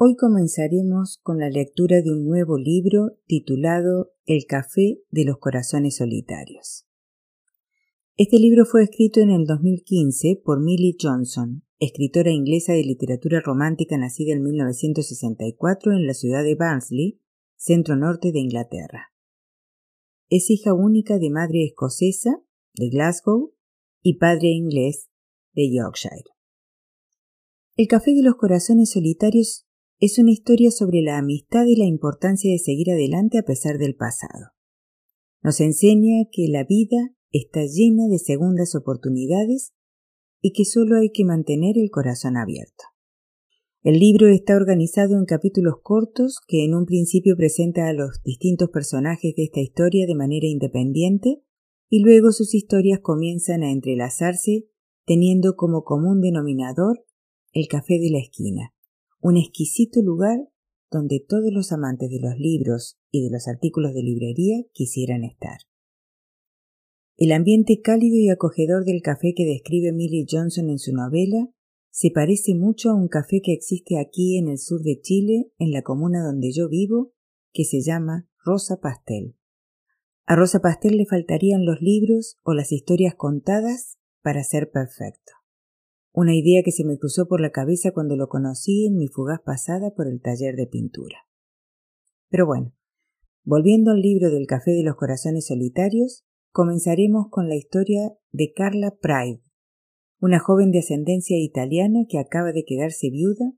Hoy comenzaremos con la lectura de un nuevo libro titulado El Café de los Corazones Solitarios. Este libro fue escrito en el 2015 por Millie Johnson, escritora inglesa de literatura romántica nacida en 1964 en la ciudad de Barnsley, centro norte de Inglaterra. Es hija única de madre escocesa, de Glasgow, y padre inglés, de Yorkshire. El Café de los Corazones Solitarios es una historia sobre la amistad y la importancia de seguir adelante a pesar del pasado. Nos enseña que la vida está llena de segundas oportunidades y que solo hay que mantener el corazón abierto. El libro está organizado en capítulos cortos que en un principio presenta a los distintos personajes de esta historia de manera independiente y luego sus historias comienzan a entrelazarse teniendo como común denominador el café de la esquina, un exquisito lugar donde todos los amantes de los libros y de los artículos de librería quisieran estar. El ambiente cálido y acogedor del café que describe Millie Johnson en su novela se parece mucho a un café que existe aquí en el sur de Chile, en la comuna donde yo vivo, que se llama Rosa Pastel. A Rosa Pastel le faltarían los libros o las historias contadas para ser perfecto una idea que se me cruzó por la cabeza cuando lo conocí en mi fugaz pasada por el taller de pintura. Pero bueno, volviendo al libro del Café de los Corazones Solitarios, comenzaremos con la historia de Carla Pride, una joven de ascendencia italiana que acaba de quedarse viuda,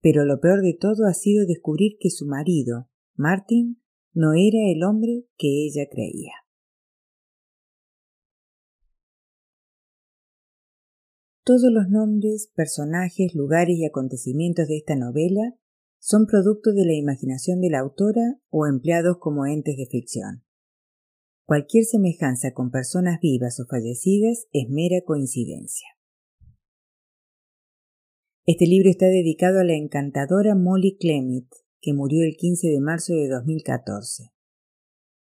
pero lo peor de todo ha sido descubrir que su marido, Martin, no era el hombre que ella creía. Todos los nombres, personajes, lugares y acontecimientos de esta novela son producto de la imaginación de la autora o empleados como entes de ficción. Cualquier semejanza con personas vivas o fallecidas es mera coincidencia. Este libro está dedicado a la encantadora Molly Clemit, que murió el 15 de marzo de 2014.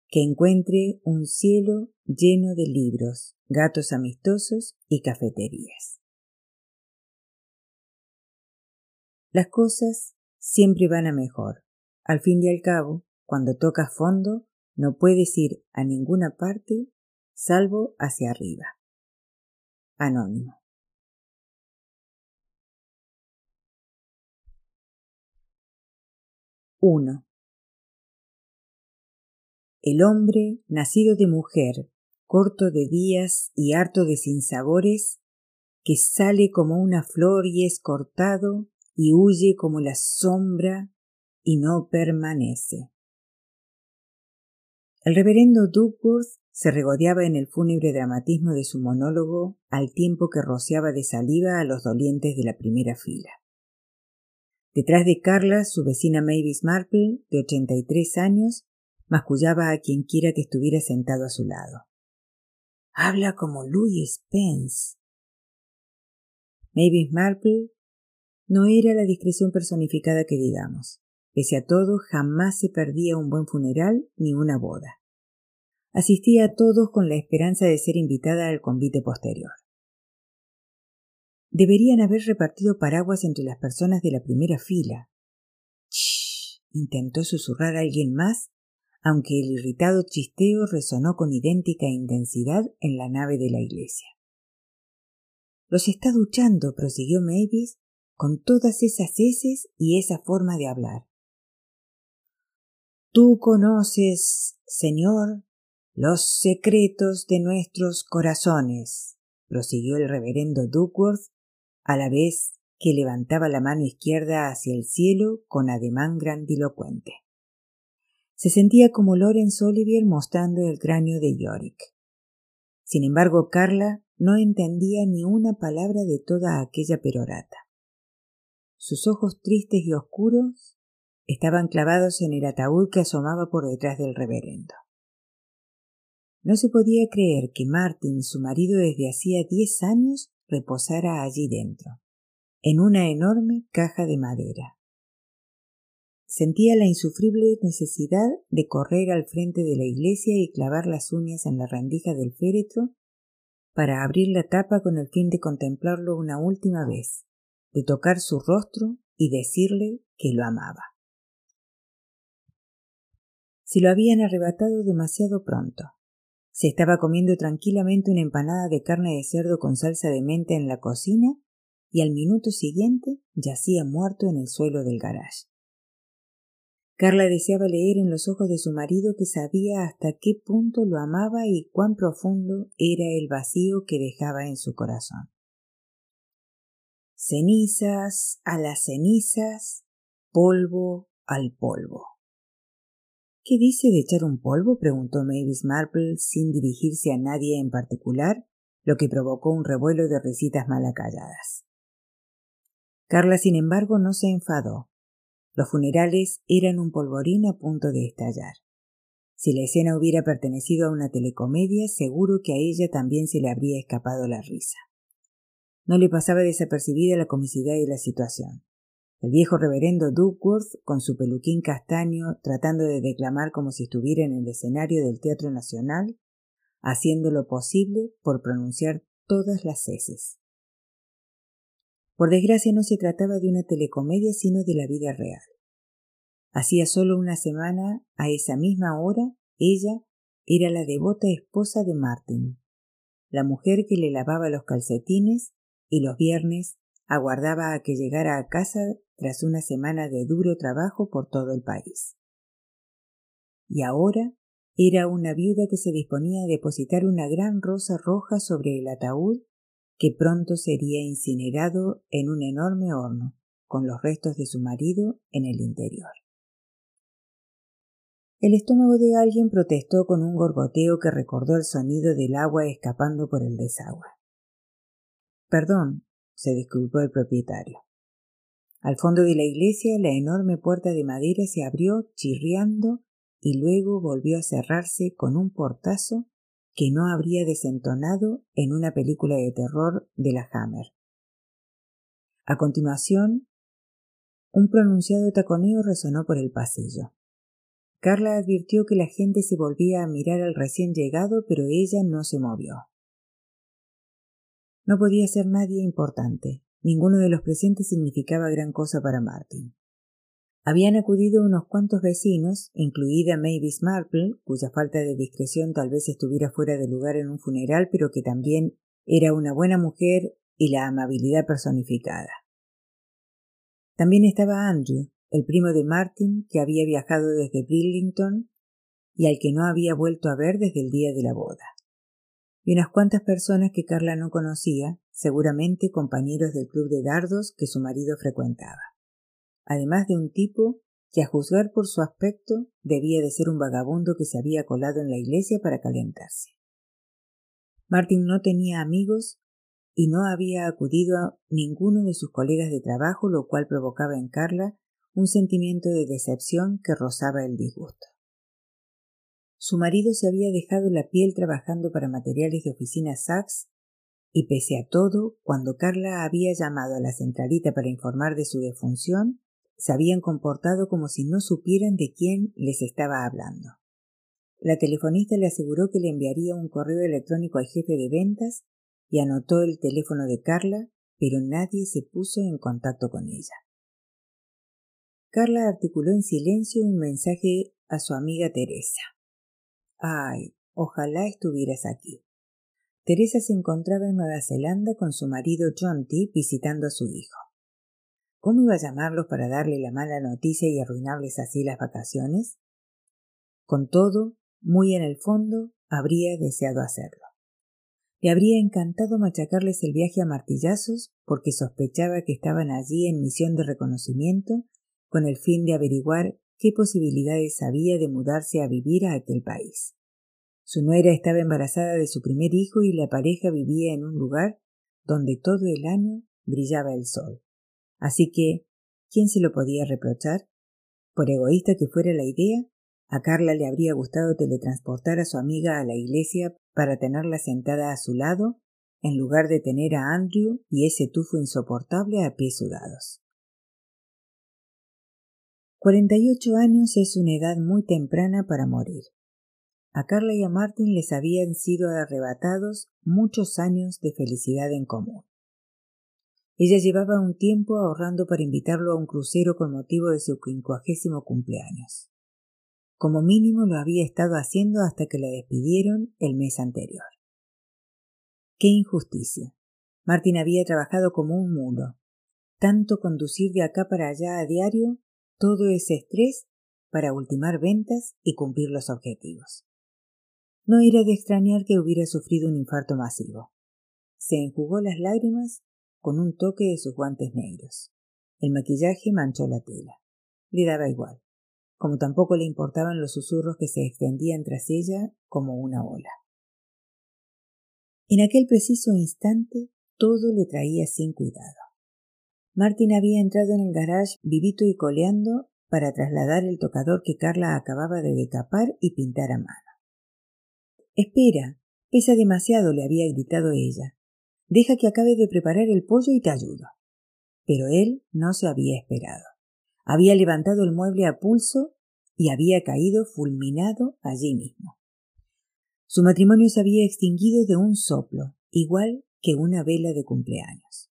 Que encuentre un cielo lleno de libros, gatos amistosos y cafeterías. Las cosas siempre van a mejor. Al fin y al cabo, cuando tocas fondo, no puedes ir a ninguna parte salvo hacia arriba. Anónimo. Uno. El hombre, nacido de mujer, corto de días y harto de sinsabores, que sale como una flor y es cortado y huye como la sombra y no permanece. El reverendo Duckworth se regodeaba en el fúnebre dramatismo de su monólogo al tiempo que rociaba de saliva a los dolientes de la primera fila. Detrás de Carla, su vecina Mavis Marple, de ochenta y tres años, mascullaba a quien quiera que estuviera sentado a su lado. Habla como Louis Spence. Mavis Marple no era la discreción personificada que digamos. Pese a todo, jamás se perdía un buen funeral ni una boda. Asistía a todos con la esperanza de ser invitada al convite posterior. Deberían haber repartido paraguas entre las personas de la primera fila. Shh. intentó susurrar a alguien más aunque el irritado chisteo resonó con idéntica intensidad en la nave de la iglesia. Los está duchando, prosiguió Mavis, con todas esas heces y esa forma de hablar. Tú conoces, Señor, los secretos de nuestros corazones, prosiguió el reverendo Duckworth, a la vez que levantaba la mano izquierda hacia el cielo con ademán grandilocuente. Se sentía como Laurence Olivier mostrando el cráneo de Yorick. Sin embargo, Carla no entendía ni una palabra de toda aquella perorata. Sus ojos tristes y oscuros estaban clavados en el ataúd que asomaba por detrás del reverendo. No se podía creer que Martin, su marido desde hacía diez años, reposara allí dentro, en una enorme caja de madera. Sentía la insufrible necesidad de correr al frente de la iglesia y clavar las uñas en la rendija del féretro para abrir la tapa con el fin de contemplarlo una última vez, de tocar su rostro y decirle que lo amaba. Se lo habían arrebatado demasiado pronto. Se estaba comiendo tranquilamente una empanada de carne de cerdo con salsa de menta en la cocina y al minuto siguiente yacía muerto en el suelo del garage. Carla deseaba leer en los ojos de su marido que sabía hasta qué punto lo amaba y cuán profundo era el vacío que dejaba en su corazón. Cenizas a las cenizas, polvo al polvo. ¿Qué dice de echar un polvo? preguntó Mavis Marple sin dirigirse a nadie en particular, lo que provocó un revuelo de risitas malacalladas. Carla, sin embargo, no se enfadó. Los funerales eran un polvorín a punto de estallar. Si la escena hubiera pertenecido a una telecomedia, seguro que a ella también se le habría escapado la risa. No le pasaba desapercibida la comicidad de la situación. El viejo reverendo Duckworth, con su peluquín castaño, tratando de declamar como si estuviera en el escenario del Teatro Nacional, haciendo lo posible por pronunciar todas las heces. Por desgracia no se trataba de una telecomedia sino de la vida real. Hacía solo una semana, a esa misma hora, ella era la devota esposa de Martin, la mujer que le lavaba los calcetines y los viernes aguardaba a que llegara a casa tras una semana de duro trabajo por todo el país. Y ahora era una viuda que se disponía a depositar una gran rosa roja sobre el ataúd que pronto sería incinerado en un enorme horno, con los restos de su marido en el interior. El estómago de alguien protestó con un gorgoteo que recordó el sonido del agua escapando por el desagüe. Perdón, se disculpó el propietario. Al fondo de la iglesia la enorme puerta de madera se abrió chirriando y luego volvió a cerrarse con un portazo que no habría desentonado en una película de terror de la Hammer. A continuación, un pronunciado taconeo resonó por el pasillo. Carla advirtió que la gente se volvía a mirar al recién llegado, pero ella no se movió. No podía ser nadie importante. Ninguno de los presentes significaba gran cosa para Martin. Habían acudido unos cuantos vecinos, incluida Mavis Marple, cuya falta de discreción tal vez estuviera fuera de lugar en un funeral, pero que también era una buena mujer y la amabilidad personificada. También estaba Andrew, el primo de Martin, que había viajado desde Brillington y al que no había vuelto a ver desde el día de la boda. Y unas cuantas personas que Carla no conocía, seguramente compañeros del club de dardos que su marido frecuentaba además de un tipo que a juzgar por su aspecto debía de ser un vagabundo que se había colado en la iglesia para calentarse. Martin no tenía amigos y no había acudido a ninguno de sus colegas de trabajo, lo cual provocaba en Carla un sentimiento de decepción que rozaba el disgusto. Su marido se había dejado la piel trabajando para materiales de oficina Sachs y pese a todo, cuando Carla había llamado a la centralita para informar de su defunción, se habían comportado como si no supieran de quién les estaba hablando. La telefonista le aseguró que le enviaría un correo electrónico al jefe de ventas y anotó el teléfono de Carla, pero nadie se puso en contacto con ella. Carla articuló en silencio un mensaje a su amiga Teresa. Ay, ojalá estuvieras aquí. Teresa se encontraba en Nueva Zelanda con su marido John T. visitando a su hijo. ¿Cómo iba a llamarlos para darle la mala noticia y arruinarles así las vacaciones? Con todo, muy en el fondo, habría deseado hacerlo. Le habría encantado machacarles el viaje a martillazos porque sospechaba que estaban allí en misión de reconocimiento con el fin de averiguar qué posibilidades había de mudarse a vivir a aquel país. Su nuera estaba embarazada de su primer hijo y la pareja vivía en un lugar donde todo el año brillaba el sol. Así que, ¿quién se lo podía reprochar? Por egoísta que fuera la idea, a Carla le habría gustado teletransportar a su amiga a la iglesia para tenerla sentada a su lado, en lugar de tener a Andrew y ese tufo insoportable a pies sudados. Cuarenta y ocho años es una edad muy temprana para morir. A Carla y a Martin les habían sido arrebatados muchos años de felicidad en común. Ella llevaba un tiempo ahorrando para invitarlo a un crucero con motivo de su quincuagésimo cumpleaños. Como mínimo lo había estado haciendo hasta que la despidieron el mes anterior. Qué injusticia. Martin había trabajado como un mulo. Tanto conducir de acá para allá a diario, todo ese estrés para ultimar ventas y cumplir los objetivos. No era de extrañar que hubiera sufrido un infarto masivo. Se enjugó las lágrimas con un toque de sus guantes negros. El maquillaje manchó la tela. Le daba igual, como tampoco le importaban los susurros que se extendían tras ella como una ola. En aquel preciso instante todo le traía sin cuidado. Martin había entrado en el garage vivito y coleando para trasladar el tocador que Carla acababa de decapar y pintar a mano. Espera, pesa demasiado, le había gritado ella. Deja que acabe de preparar el pollo y te ayudo. Pero él no se había esperado. Había levantado el mueble a pulso y había caído fulminado allí mismo. Su matrimonio se había extinguido de un soplo, igual que una vela de cumpleaños.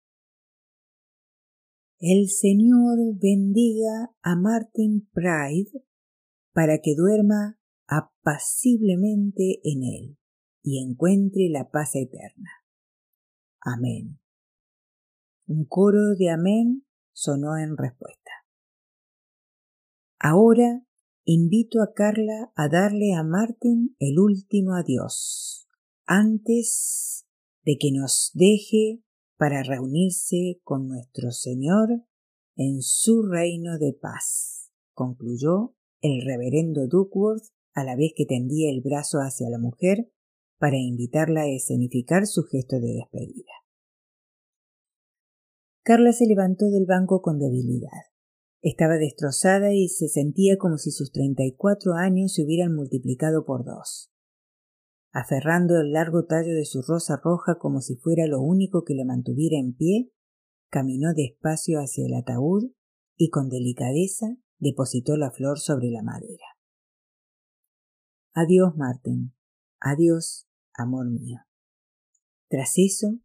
El Señor bendiga a Martin Pride para que duerma apaciblemente en él y encuentre la paz eterna. Amén. Un coro de amén sonó en respuesta. Ahora invito a Carla a darle a Martin el último adiós, antes de que nos deje para reunirse con nuestro Señor en su reino de paz, concluyó el reverendo Duckworth a la vez que tendía el brazo hacia la mujer para invitarla a escenificar su gesto de despedida. Carla se levantó del banco con debilidad. Estaba destrozada y se sentía como si sus treinta y cuatro años se hubieran multiplicado por dos. Aferrando el largo tallo de su rosa roja como si fuera lo único que la mantuviera en pie, caminó despacio hacia el ataúd y con delicadeza depositó la flor sobre la madera. Adiós, Martin. Adiós, amor mío. Tras eso,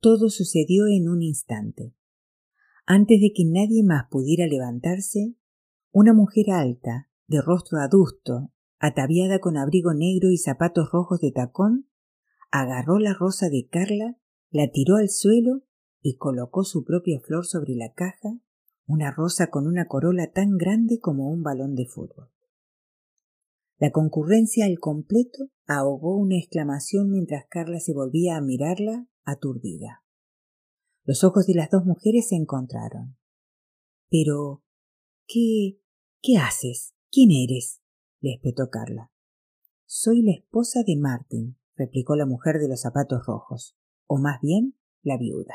todo sucedió en un instante. Antes de que nadie más pudiera levantarse, una mujer alta, de rostro adusto, ataviada con abrigo negro y zapatos rojos de tacón, agarró la rosa de Carla, la tiró al suelo y colocó su propia flor sobre la caja, una rosa con una corola tan grande como un balón de fútbol. La concurrencia al completo ahogó una exclamación mientras Carla se volvía a mirarla aturdida. Los ojos de las dos mujeres se encontraron. Pero. ¿Qué. ¿Qué haces? ¿Quién eres? Le espetó Carla. Soy la esposa de Martin, replicó la mujer de los zapatos rojos, o más bien la viuda.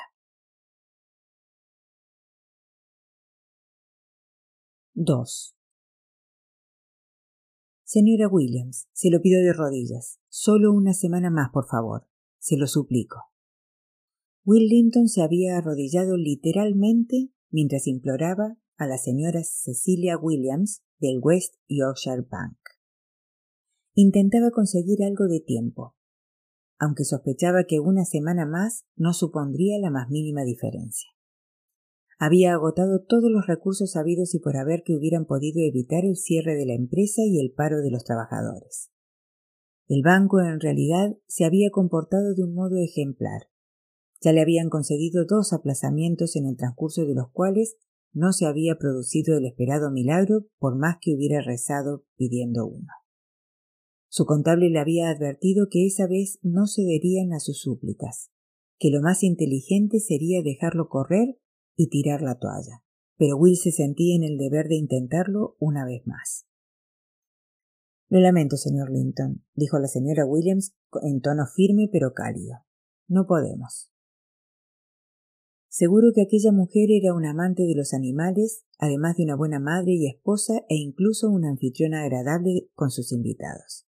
2. Señora Williams, se lo pido de rodillas. Solo una semana más, por favor. Se lo suplico. Will Linton se había arrodillado literalmente mientras imploraba a la señora Cecilia Williams del West Yorkshire Bank. Intentaba conseguir algo de tiempo, aunque sospechaba que una semana más no supondría la más mínima diferencia. Había agotado todos los recursos habidos y por haber que hubieran podido evitar el cierre de la empresa y el paro de los trabajadores. El banco en realidad se había comportado de un modo ejemplar. Ya le habían concedido dos aplazamientos en el transcurso de los cuales no se había producido el esperado milagro por más que hubiera rezado pidiendo uno. Su contable le había advertido que esa vez no cederían a sus súplicas, que lo más inteligente sería dejarlo correr y tirar la toalla, pero Will se sentía en el deber de intentarlo una vez más. Lo lamento, señor Linton, dijo la señora Williams en tono firme pero cálido. No podemos. Seguro que aquella mujer era una amante de los animales, además de una buena madre y esposa e incluso una anfitriona agradable con sus invitados.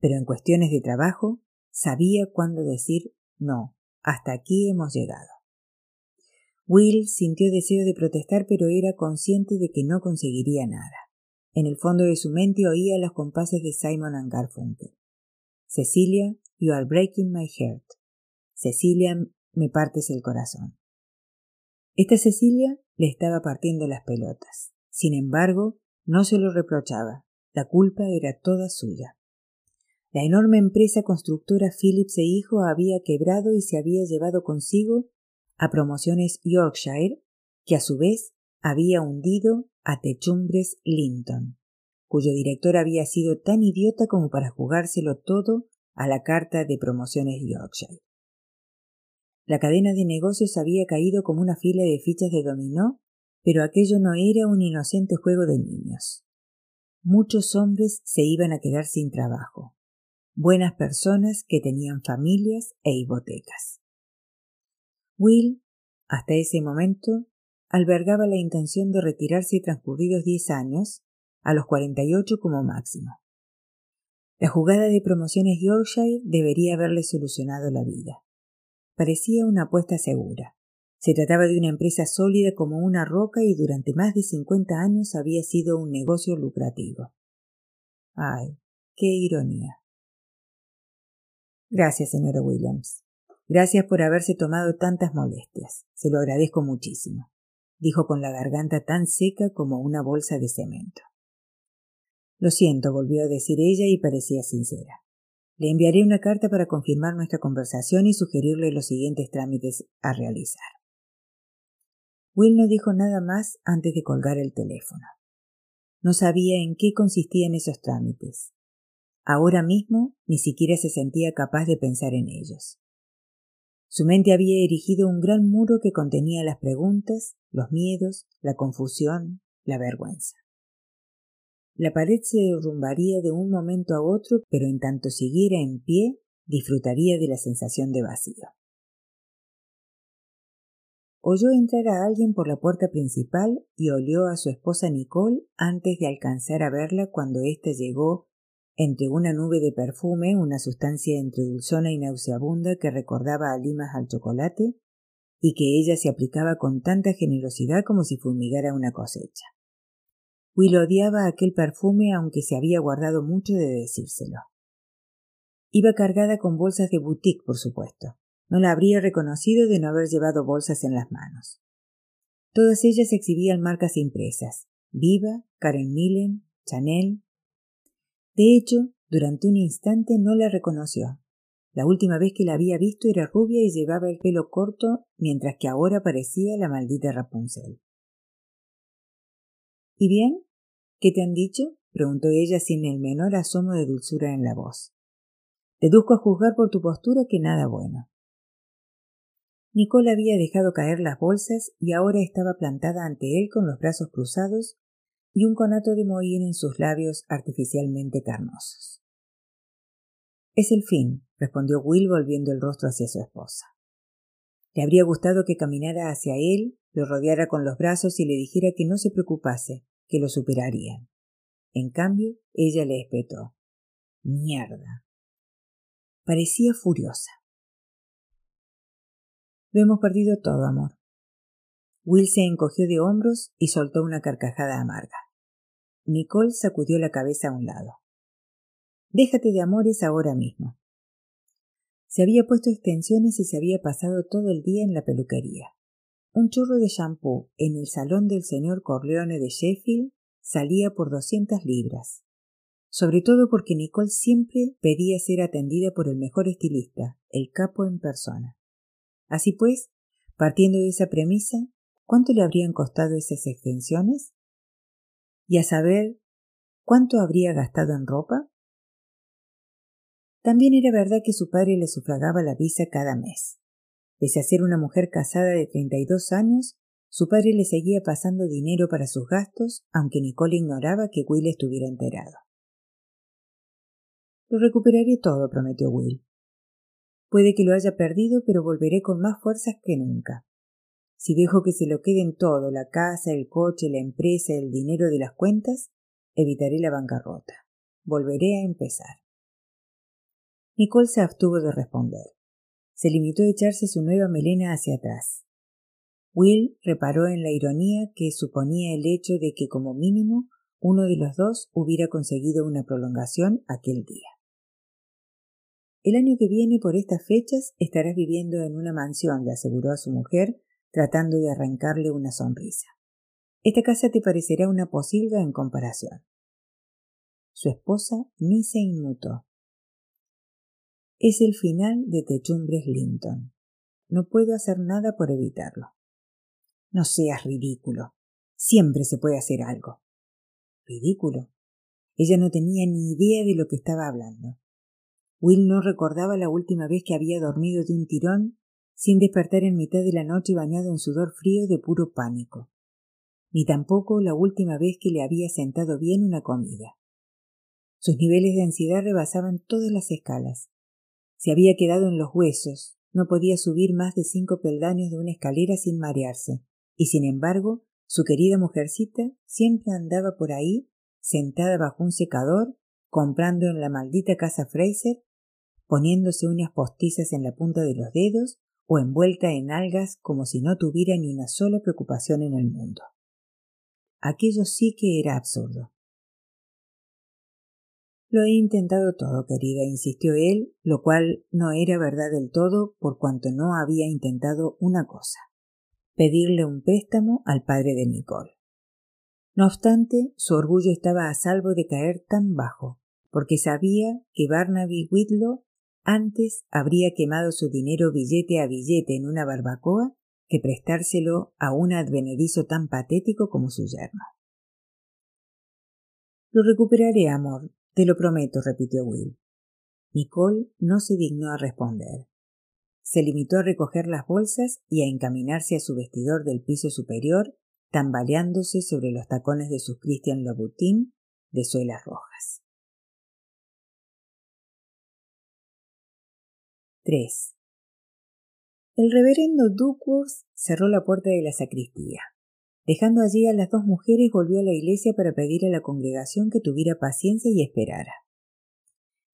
Pero en cuestiones de trabajo sabía cuándo decir no, hasta aquí hemos llegado. Will sintió deseo de protestar, pero era consciente de que no conseguiría nada. En el fondo de su mente oía los compases de Simon and Garfunkel. Cecilia, you are breaking my heart. Cecilia, me partes el corazón. Esta Cecilia le estaba partiendo las pelotas. Sin embargo, no se lo reprochaba. La culpa era toda suya. La enorme empresa constructora Phillips e Hijo había quebrado y se había llevado consigo a Promociones Yorkshire, que a su vez había hundido a Techumbres Linton, cuyo director había sido tan idiota como para jugárselo todo a la carta de Promociones Yorkshire. La cadena de negocios había caído como una fila de fichas de dominó, pero aquello no era un inocente juego de niños. Muchos hombres se iban a quedar sin trabajo, buenas personas que tenían familias e hipotecas. Will, hasta ese momento, albergaba la intención de retirarse transcurridos diez años, a los cuarenta y ocho como máximo. La jugada de promociones Yorkshire debería haberle solucionado la vida. Parecía una apuesta segura. Se trataba de una empresa sólida como una roca y durante más de cincuenta años había sido un negocio lucrativo. Ay, qué ironía. Gracias, señora Williams. Gracias por haberse tomado tantas molestias. Se lo agradezco muchísimo, dijo con la garganta tan seca como una bolsa de cemento. Lo siento, volvió a decir ella y parecía sincera. Le enviaré una carta para confirmar nuestra conversación y sugerirle los siguientes trámites a realizar. Will no dijo nada más antes de colgar el teléfono. No sabía en qué consistían esos trámites. Ahora mismo ni siquiera se sentía capaz de pensar en ellos. Su mente había erigido un gran muro que contenía las preguntas, los miedos, la confusión, la vergüenza. La pared se derrumbaría de un momento a otro, pero en tanto siguiera en pie, disfrutaría de la sensación de vacío. Oyó entrar a alguien por la puerta principal y olió a su esposa Nicole antes de alcanzar a verla cuando ésta llegó entre una nube de perfume, una sustancia entre dulzona y nauseabunda que recordaba a limas al chocolate, y que ella se aplicaba con tanta generosidad como si fumigara una cosecha. Will odiaba aquel perfume aunque se había guardado mucho de decírselo. Iba cargada con bolsas de boutique, por supuesto. No la habría reconocido de no haber llevado bolsas en las manos. Todas ellas exhibían marcas impresas. Viva, Karen Millen, Chanel, de hecho, durante un instante no la reconoció. La última vez que la había visto era rubia y llevaba el pelo corto, mientras que ahora parecía la maldita Rapunzel. ¿Y bien? ¿Qué te han dicho? preguntó ella sin el menor asomo de dulzura en la voz. Deduzco a juzgar por tu postura que nada bueno. Nicole había dejado caer las bolsas y ahora estaba plantada ante él con los brazos cruzados y un conato de mohín en sus labios artificialmente carnosos. Es el fin, respondió Will volviendo el rostro hacia su esposa. Le habría gustado que caminara hacia él, lo rodeara con los brazos y le dijera que no se preocupase, que lo superarían. En cambio, ella le espetó. Mierda. Parecía furiosa. Lo hemos perdido todo, amor. Will se encogió de hombros y soltó una carcajada amarga. Nicole sacudió la cabeza a un lado. Déjate de amores ahora mismo. Se había puesto extensiones y se había pasado todo el día en la peluquería. Un chorro de champú en el salón del señor Corleone de Sheffield salía por doscientas libras. Sobre todo porque Nicole siempre pedía ser atendida por el mejor estilista, el capo en persona. Así pues, partiendo de esa premisa, ¿Cuánto le habrían costado esas extensiones? Y a saber, ¿cuánto habría gastado en ropa? También era verdad que su padre le sufragaba la visa cada mes. Pese a ser una mujer casada de treinta y dos años, su padre le seguía pasando dinero para sus gastos, aunque Nicole ignoraba que Will estuviera enterado. Lo recuperaré todo, prometió Will. Puede que lo haya perdido, pero volveré con más fuerzas que nunca. Si dejo que se lo queden todo, la casa, el coche, la empresa, el dinero de las cuentas, evitaré la bancarrota. Volveré a empezar. Nicole se abstuvo de responder. Se limitó a echarse su nueva melena hacia atrás. Will reparó en la ironía que suponía el hecho de que como mínimo uno de los dos hubiera conseguido una prolongación aquel día. El año que viene por estas fechas estarás viviendo en una mansión, le aseguró a su mujer tratando de arrancarle una sonrisa. Esta casa te parecerá una posilga en comparación. Su esposa ni se inmutó. Es el final de Techumbres Linton. No puedo hacer nada por evitarlo. No seas ridículo. Siempre se puede hacer algo. ¿Ridículo? Ella no tenía ni idea de lo que estaba hablando. Will no recordaba la última vez que había dormido de un tirón sin despertar en mitad de la noche bañado en sudor frío de puro pánico, ni tampoco la última vez que le había sentado bien una comida. Sus niveles de ansiedad rebasaban todas las escalas. Se había quedado en los huesos, no podía subir más de cinco peldaños de una escalera sin marearse, y sin embargo, su querida mujercita siempre andaba por ahí, sentada bajo un secador, comprando en la maldita casa Fraser, poniéndose uñas postizas en la punta de los dedos o envuelta en algas como si no tuviera ni una sola preocupación en el mundo. Aquello sí que era absurdo. Lo he intentado todo, querida, insistió él, lo cual no era verdad del todo por cuanto no había intentado una cosa pedirle un préstamo al padre de Nicole. No obstante, su orgullo estaba a salvo de caer tan bajo, porque sabía que Barnaby Whitlow antes habría quemado su dinero billete a billete en una barbacoa que prestárselo a un advenedizo tan patético como su yerno. Lo recuperaré, amor, te lo prometo, repitió Will. Nicole no se dignó a responder. Se limitó a recoger las bolsas y a encaminarse a su vestidor del piso superior, tambaleándose sobre los tacones de sus Christian Louboutin de suelas rojas. 3. El reverendo Duckworth cerró la puerta de la sacristía. Dejando allí a las dos mujeres, volvió a la iglesia para pedir a la congregación que tuviera paciencia y esperara.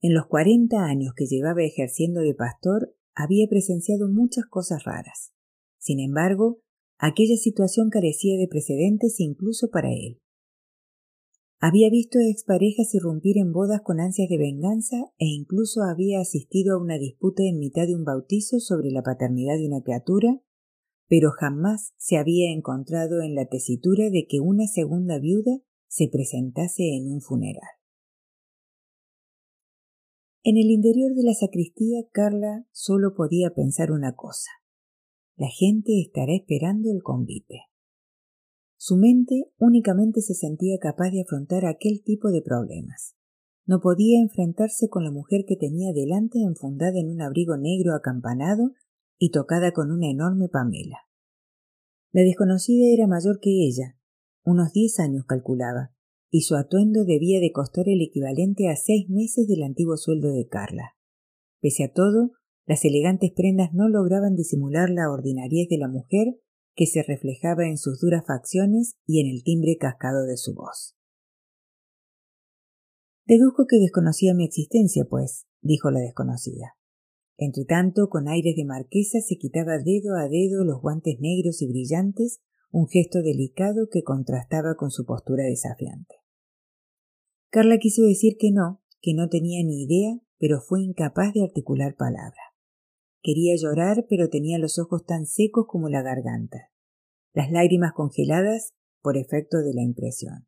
En los cuarenta años que llevaba ejerciendo de pastor, había presenciado muchas cosas raras. Sin embargo, aquella situación carecía de precedentes incluso para él. Había visto exparejas irrumpir en bodas con ansias de venganza e incluso había asistido a una disputa en mitad de un bautizo sobre la paternidad de una criatura, pero jamás se había encontrado en la tesitura de que una segunda viuda se presentase en un funeral. En el interior de la sacristía, Carla solo podía pensar una cosa. La gente estará esperando el convite. Su mente únicamente se sentía capaz de afrontar aquel tipo de problemas. No podía enfrentarse con la mujer que tenía delante enfundada en un abrigo negro acampanado y tocada con una enorme pamela. La desconocida era mayor que ella, unos diez años calculaba, y su atuendo debía de costar el equivalente a seis meses del antiguo sueldo de Carla. Pese a todo, las elegantes prendas no lograban disimular la ordinariez de la mujer que se reflejaba en sus duras facciones y en el timbre cascado de su voz. Deduzco que desconocía mi existencia, pues, dijo la desconocida. Entretanto, con aires de marquesa, se quitaba dedo a dedo los guantes negros y brillantes, un gesto delicado que contrastaba con su postura desafiante. Carla quiso decir que no, que no tenía ni idea, pero fue incapaz de articular palabra. Quería llorar, pero tenía los ojos tan secos como la garganta, las lágrimas congeladas por efecto de la impresión.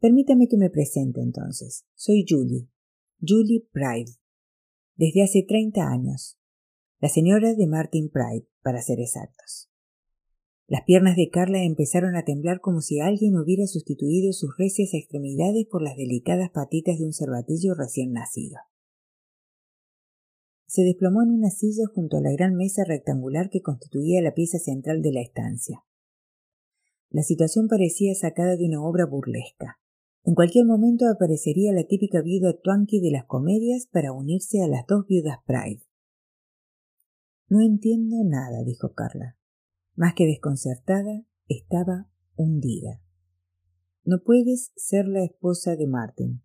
Permítame que me presente entonces. Soy Julie, Julie Pride, desde hace treinta años, la señora de Martin Pride, para ser exactos. Las piernas de Carla empezaron a temblar como si alguien hubiera sustituido sus recias extremidades por las delicadas patitas de un cervatillo recién nacido se desplomó en una silla junto a la gran mesa rectangular que constituía la pieza central de la estancia. La situación parecía sacada de una obra burlesca. En cualquier momento aparecería la típica viuda Twankey de las comedias para unirse a las dos viudas Pride. No entiendo nada, dijo Carla. Más que desconcertada, estaba hundida. No puedes ser la esposa de Martin.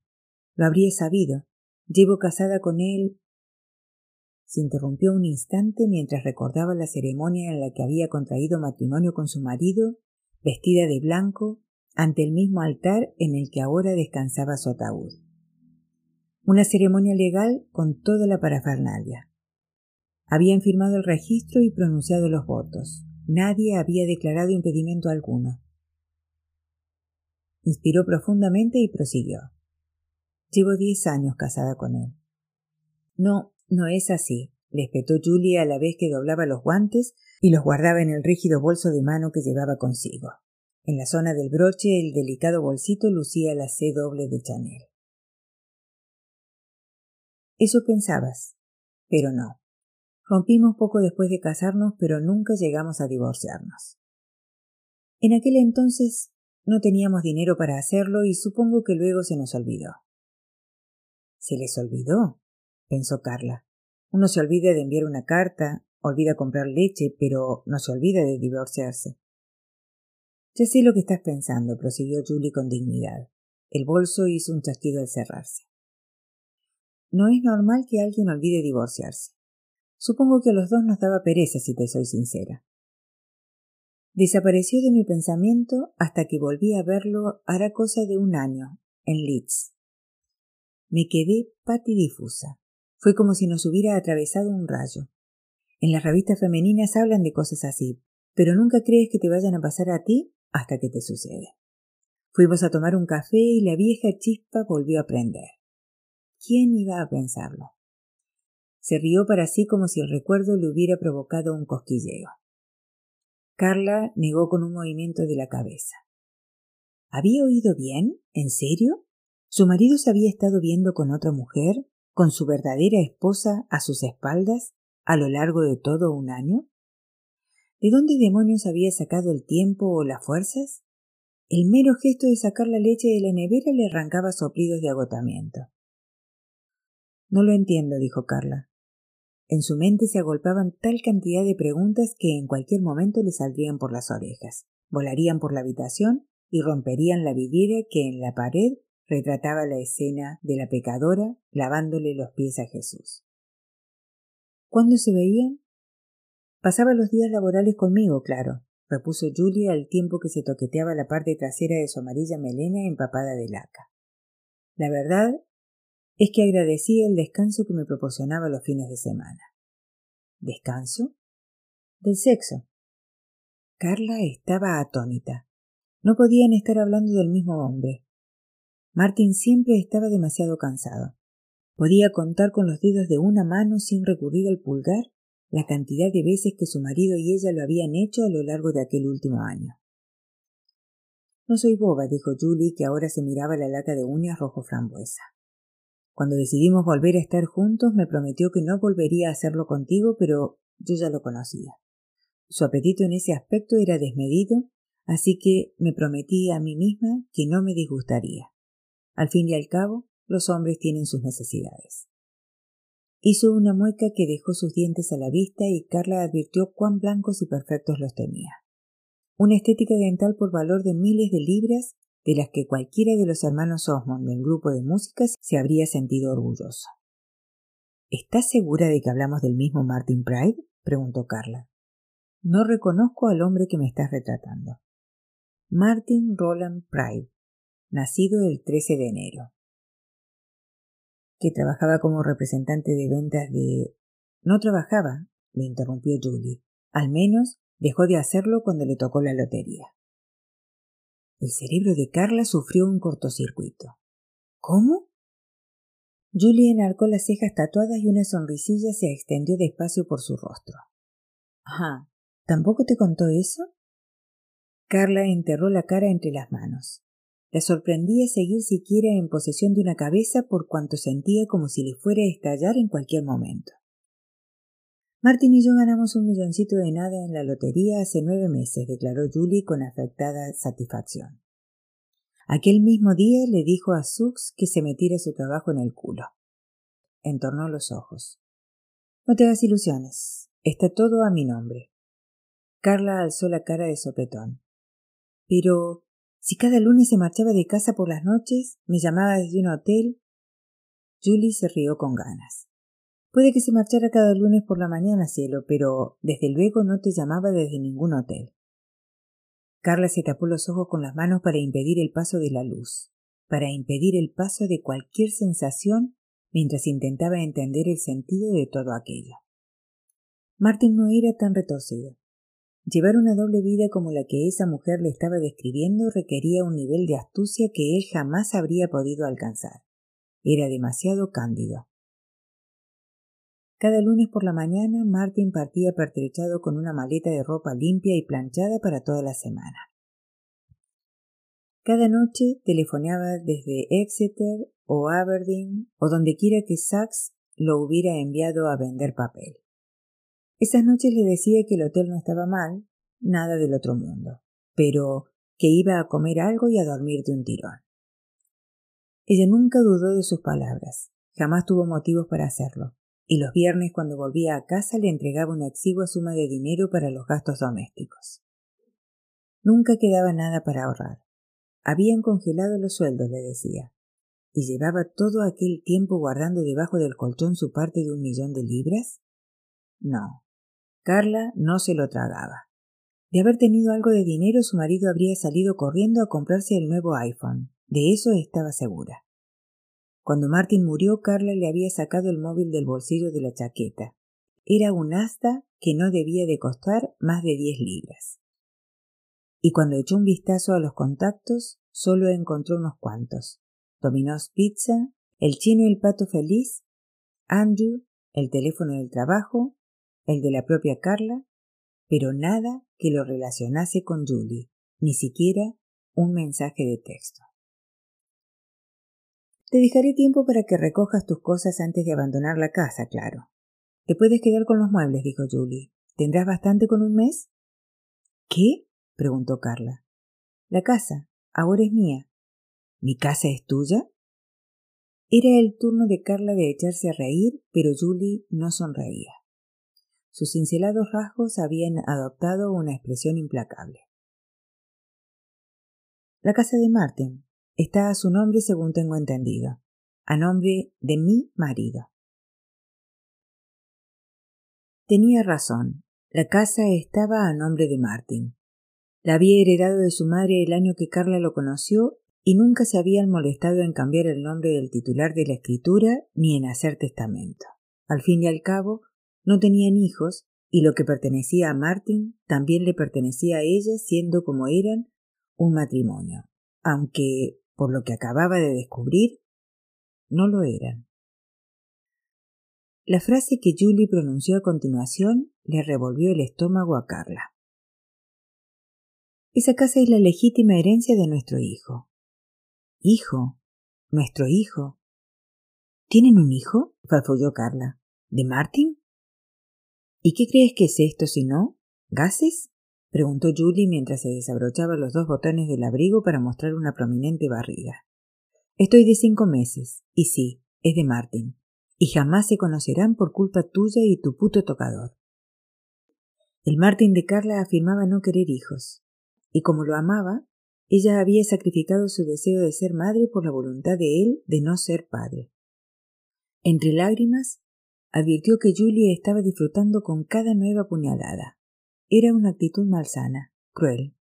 Lo habría sabido. Llevo casada con él se interrumpió un instante mientras recordaba la ceremonia en la que había contraído matrimonio con su marido, vestida de blanco, ante el mismo altar en el que ahora descansaba su ataúd. Una ceremonia legal con toda la parafernalia. Habían firmado el registro y pronunciado los votos. Nadie había declarado impedimento alguno. Inspiró profundamente y prosiguió. Llevo diez años casada con él. No, no es así, le espetó Julie a la vez que doblaba los guantes y los guardaba en el rígido bolso de mano que llevaba consigo. En la zona del broche el delicado bolsito lucía la C doble de Chanel. Eso pensabas, pero no. Rompimos poco después de casarnos, pero nunca llegamos a divorciarnos. En aquel entonces no teníamos dinero para hacerlo y supongo que luego se nos olvidó. ¿Se les olvidó? pensó Carla. Uno se olvida de enviar una carta, olvida comprar leche, pero no se olvida de divorciarse. Ya sé lo que estás pensando, prosiguió Julie con dignidad. El bolso hizo un chasquido al cerrarse. No es normal que alguien olvide divorciarse. Supongo que a los dos nos daba pereza, si te soy sincera. Desapareció de mi pensamiento hasta que volví a verlo hará cosa de un año, en Leeds. Me quedé patidifusa. Fue como si nos hubiera atravesado un rayo. En las revistas femeninas hablan de cosas así, pero nunca crees que te vayan a pasar a ti hasta que te sucede. Fuimos a tomar un café y la vieja chispa volvió a prender. ¿Quién iba a pensarlo? Se rió para sí como si el recuerdo le hubiera provocado un cosquilleo. Carla negó con un movimiento de la cabeza. ¿Había oído bien? ¿En serio? ¿Su marido se había estado viendo con otra mujer, con su verdadera esposa a sus espaldas, a lo largo de todo un año? ¿De dónde demonios había sacado el tiempo o las fuerzas? El mero gesto de sacar la leche de la nevera le arrancaba soplidos de agotamiento. No lo entiendo, dijo Carla. En su mente se agolpaban tal cantidad de preguntas que en cualquier momento le saldrían por las orejas, volarían por la habitación y romperían la vidriera que en la pared retrataba la escena de la pecadora lavándole los pies a Jesús. ¿Cuándo se veían? Pasaba los días laborales conmigo, claro, repuso Julia al tiempo que se toqueteaba la parte trasera de su amarilla melena empapada de laca. La verdad es que agradecía el descanso que me proporcionaba los fines de semana. ¿Descanso? Del sexo. Carla estaba atónita. No podían estar hablando del mismo hombre. Martin siempre estaba demasiado cansado. Podía contar con los dedos de una mano sin recurrir al pulgar la cantidad de veces que su marido y ella lo habían hecho a lo largo de aquel último año. No soy boba, dijo Julie, que ahora se miraba la lata de uñas rojo frambuesa. Cuando decidimos volver a estar juntos, me prometió que no volvería a hacerlo contigo, pero yo ya lo conocía. Su apetito en ese aspecto era desmedido, así que me prometí a mí misma que no me disgustaría. Al fin y al cabo, los hombres tienen sus necesidades. Hizo una mueca que dejó sus dientes a la vista y Carla advirtió cuán blancos y perfectos los tenía. Una estética dental por valor de miles de libras de las que cualquiera de los hermanos Osmond del grupo de música se habría sentido orgulloso. ¿Estás segura de que hablamos del mismo Martin Pride? preguntó Carla. No reconozco al hombre que me estás retratando. Martin Roland Pride, nacido el 13 de enero. Que trabajaba como representante de ventas de... No trabajaba, lo interrumpió Julie. Al menos dejó de hacerlo cuando le tocó la lotería. El cerebro de Carla sufrió un cortocircuito. ¿Cómo? Julie enarcó las cejas tatuadas y una sonrisilla se extendió despacio por su rostro. Ajá. ¿Tampoco te contó eso? Carla enterró la cara entre las manos. La sorprendía seguir siquiera en posesión de una cabeza por cuanto sentía como si le fuera a estallar en cualquier momento. Martin y yo ganamos un milloncito de nada en la lotería hace nueve meses, declaró Julie con afectada satisfacción. Aquel mismo día le dijo a Sux que se metiera su trabajo en el culo. Entornó los ojos. No te hagas ilusiones. Está todo a mi nombre. Carla alzó la cara de sopetón. Pero si cada lunes se marchaba de casa por las noches, me llamaba desde un hotel. Julie se rió con ganas. Puede que se marchara cada lunes por la mañana, cielo, pero desde luego no te llamaba desde ningún hotel. Carla se tapó los ojos con las manos para impedir el paso de la luz, para impedir el paso de cualquier sensación mientras intentaba entender el sentido de todo aquello. Martin no era tan retorcido. Llevar una doble vida como la que esa mujer le estaba describiendo requería un nivel de astucia que él jamás habría podido alcanzar. Era demasiado cándido. Cada lunes por la mañana Martin partía pertrechado con una maleta de ropa limpia y planchada para toda la semana. Cada noche telefoneaba desde Exeter o Aberdeen o donde quiera que Sachs lo hubiera enviado a vender papel. Esas noches le decía que el hotel no estaba mal, nada del otro mundo, pero que iba a comer algo y a dormir de un tirón. Ella nunca dudó de sus palabras, jamás tuvo motivos para hacerlo, y los viernes cuando volvía a casa le entregaba una exigua suma de dinero para los gastos domésticos. Nunca quedaba nada para ahorrar. Habían congelado los sueldos, le decía, y llevaba todo aquel tiempo guardando debajo del colchón su parte de un millón de libras. No, Carla no se lo tragaba. De haber tenido algo de dinero, su marido habría salido corriendo a comprarse el nuevo iPhone. De eso estaba segura. Cuando Martin murió, Carla le había sacado el móvil del bolsillo de la chaqueta. Era un asta que no debía de costar más de diez libras. Y cuando echó un vistazo a los contactos, solo encontró unos cuantos. Domino's Pizza, el chino y el pato feliz, Andrew, el teléfono del trabajo, el de la propia Carla, pero nada que lo relacionase con Julie, ni siquiera un mensaje de texto. Te dejaré tiempo para que recojas tus cosas antes de abandonar la casa, claro. Te puedes quedar con los muebles, dijo Julie. ¿Tendrás bastante con un mes? ¿Qué? preguntó Carla. La casa. Ahora es mía. ¿Mi casa es tuya? Era el turno de Carla de echarse a reír, pero Julie no sonreía. Sus cincelados rasgos habían adoptado una expresión implacable. La casa de Martin, Está a su nombre según tengo entendido, a nombre de mi marido. Tenía razón, la casa estaba a nombre de Martin. La había heredado de su madre el año que Carla lo conoció y nunca se habían molestado en cambiar el nombre del titular de la escritura ni en hacer testamento. Al fin y al cabo, no tenían hijos y lo que pertenecía a Martin también le pertenecía a ella siendo como eran un matrimonio, aunque por lo que acababa de descubrir, no lo eran. La frase que Julie pronunció a continuación le revolvió el estómago a Carla. Esa casa es la legítima herencia de nuestro hijo. Hijo. Nuestro hijo. ¿Tienen un hijo? farfulló Carla. ¿De Martin? ¿Y qué crees que es esto si no? ¿Gases? preguntó Julie mientras se desabrochaba los dos botones del abrigo para mostrar una prominente barriga. Estoy de cinco meses, y sí, es de Martin, y jamás se conocerán por culpa tuya y tu puto tocador. El Martin de Carla afirmaba no querer hijos, y como lo amaba, ella había sacrificado su deseo de ser madre por la voluntad de él de no ser padre. Entre lágrimas, advirtió que Julie estaba disfrutando con cada nueva puñalada, era una actitud malsana, cruel.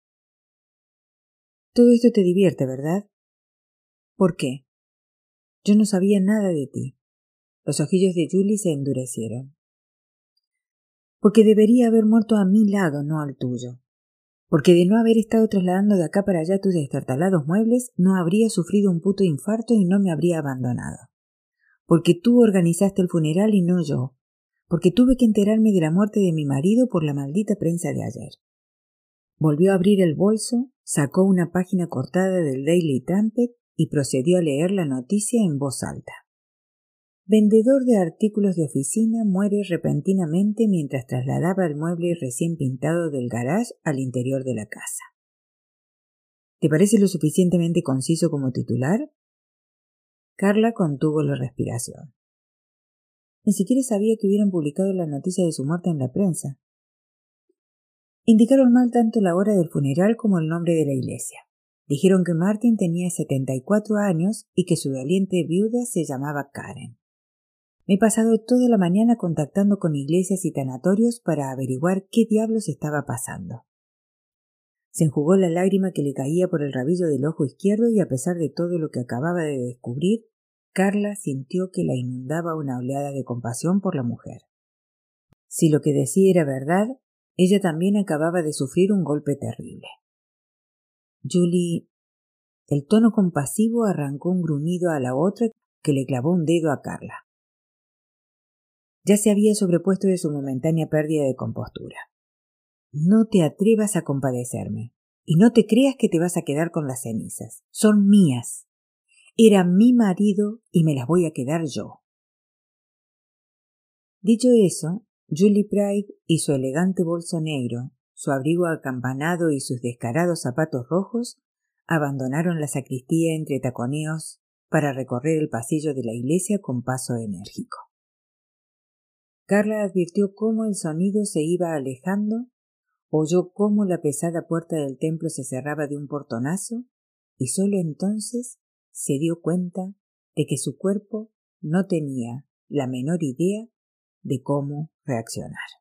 Todo esto te divierte, ¿verdad? ¿Por qué? Yo no sabía nada de ti. Los ojillos de Julie se endurecieron. Porque debería haber muerto a mi lado, no al tuyo. Porque de no haber estado trasladando de acá para allá tus destartalados muebles, no habría sufrido un puto infarto y no me habría abandonado. Porque tú organizaste el funeral y no yo, porque tuve que enterarme de la muerte de mi marido por la maldita prensa de ayer. Volvió a abrir el bolso, sacó una página cortada del Daily Trumpet y procedió a leer la noticia en voz alta. Vendedor de artículos de oficina muere repentinamente mientras trasladaba el mueble recién pintado del garage al interior de la casa. ¿Te parece lo suficientemente conciso como titular? Carla contuvo la respiración. Ni siquiera sabía que hubieran publicado la noticia de su muerte en la prensa. Indicaron mal tanto la hora del funeral como el nombre de la iglesia. Dijeron que Martin tenía setenta y cuatro años y que su doliente viuda se llamaba Karen. Me he pasado toda la mañana contactando con iglesias y tanatorios para averiguar qué diablos estaba pasando. Se enjugó la lágrima que le caía por el rabillo del ojo izquierdo y a pesar de todo lo que acababa de descubrir, Carla sintió que la inundaba una oleada de compasión por la mujer. Si lo que decía era verdad, ella también acababa de sufrir un golpe terrible. Julie. El tono compasivo arrancó un gruñido a la otra que le clavó un dedo a Carla. Ya se había sobrepuesto de su momentánea pérdida de compostura. No te atrevas a compadecerme, y no te creas que te vas a quedar con las cenizas. Son mías. Era mi marido y me las voy a quedar yo. Dicho eso, Julie Pride y su elegante bolso negro, su abrigo acampanado y sus descarados zapatos rojos abandonaron la sacristía entre taconeos para recorrer el pasillo de la iglesia con paso enérgico. Carla advirtió cómo el sonido se iba alejando, oyó cómo la pesada puerta del templo se cerraba de un portonazo y sólo entonces se dio cuenta de que su cuerpo no tenía la menor idea de cómo reaccionar.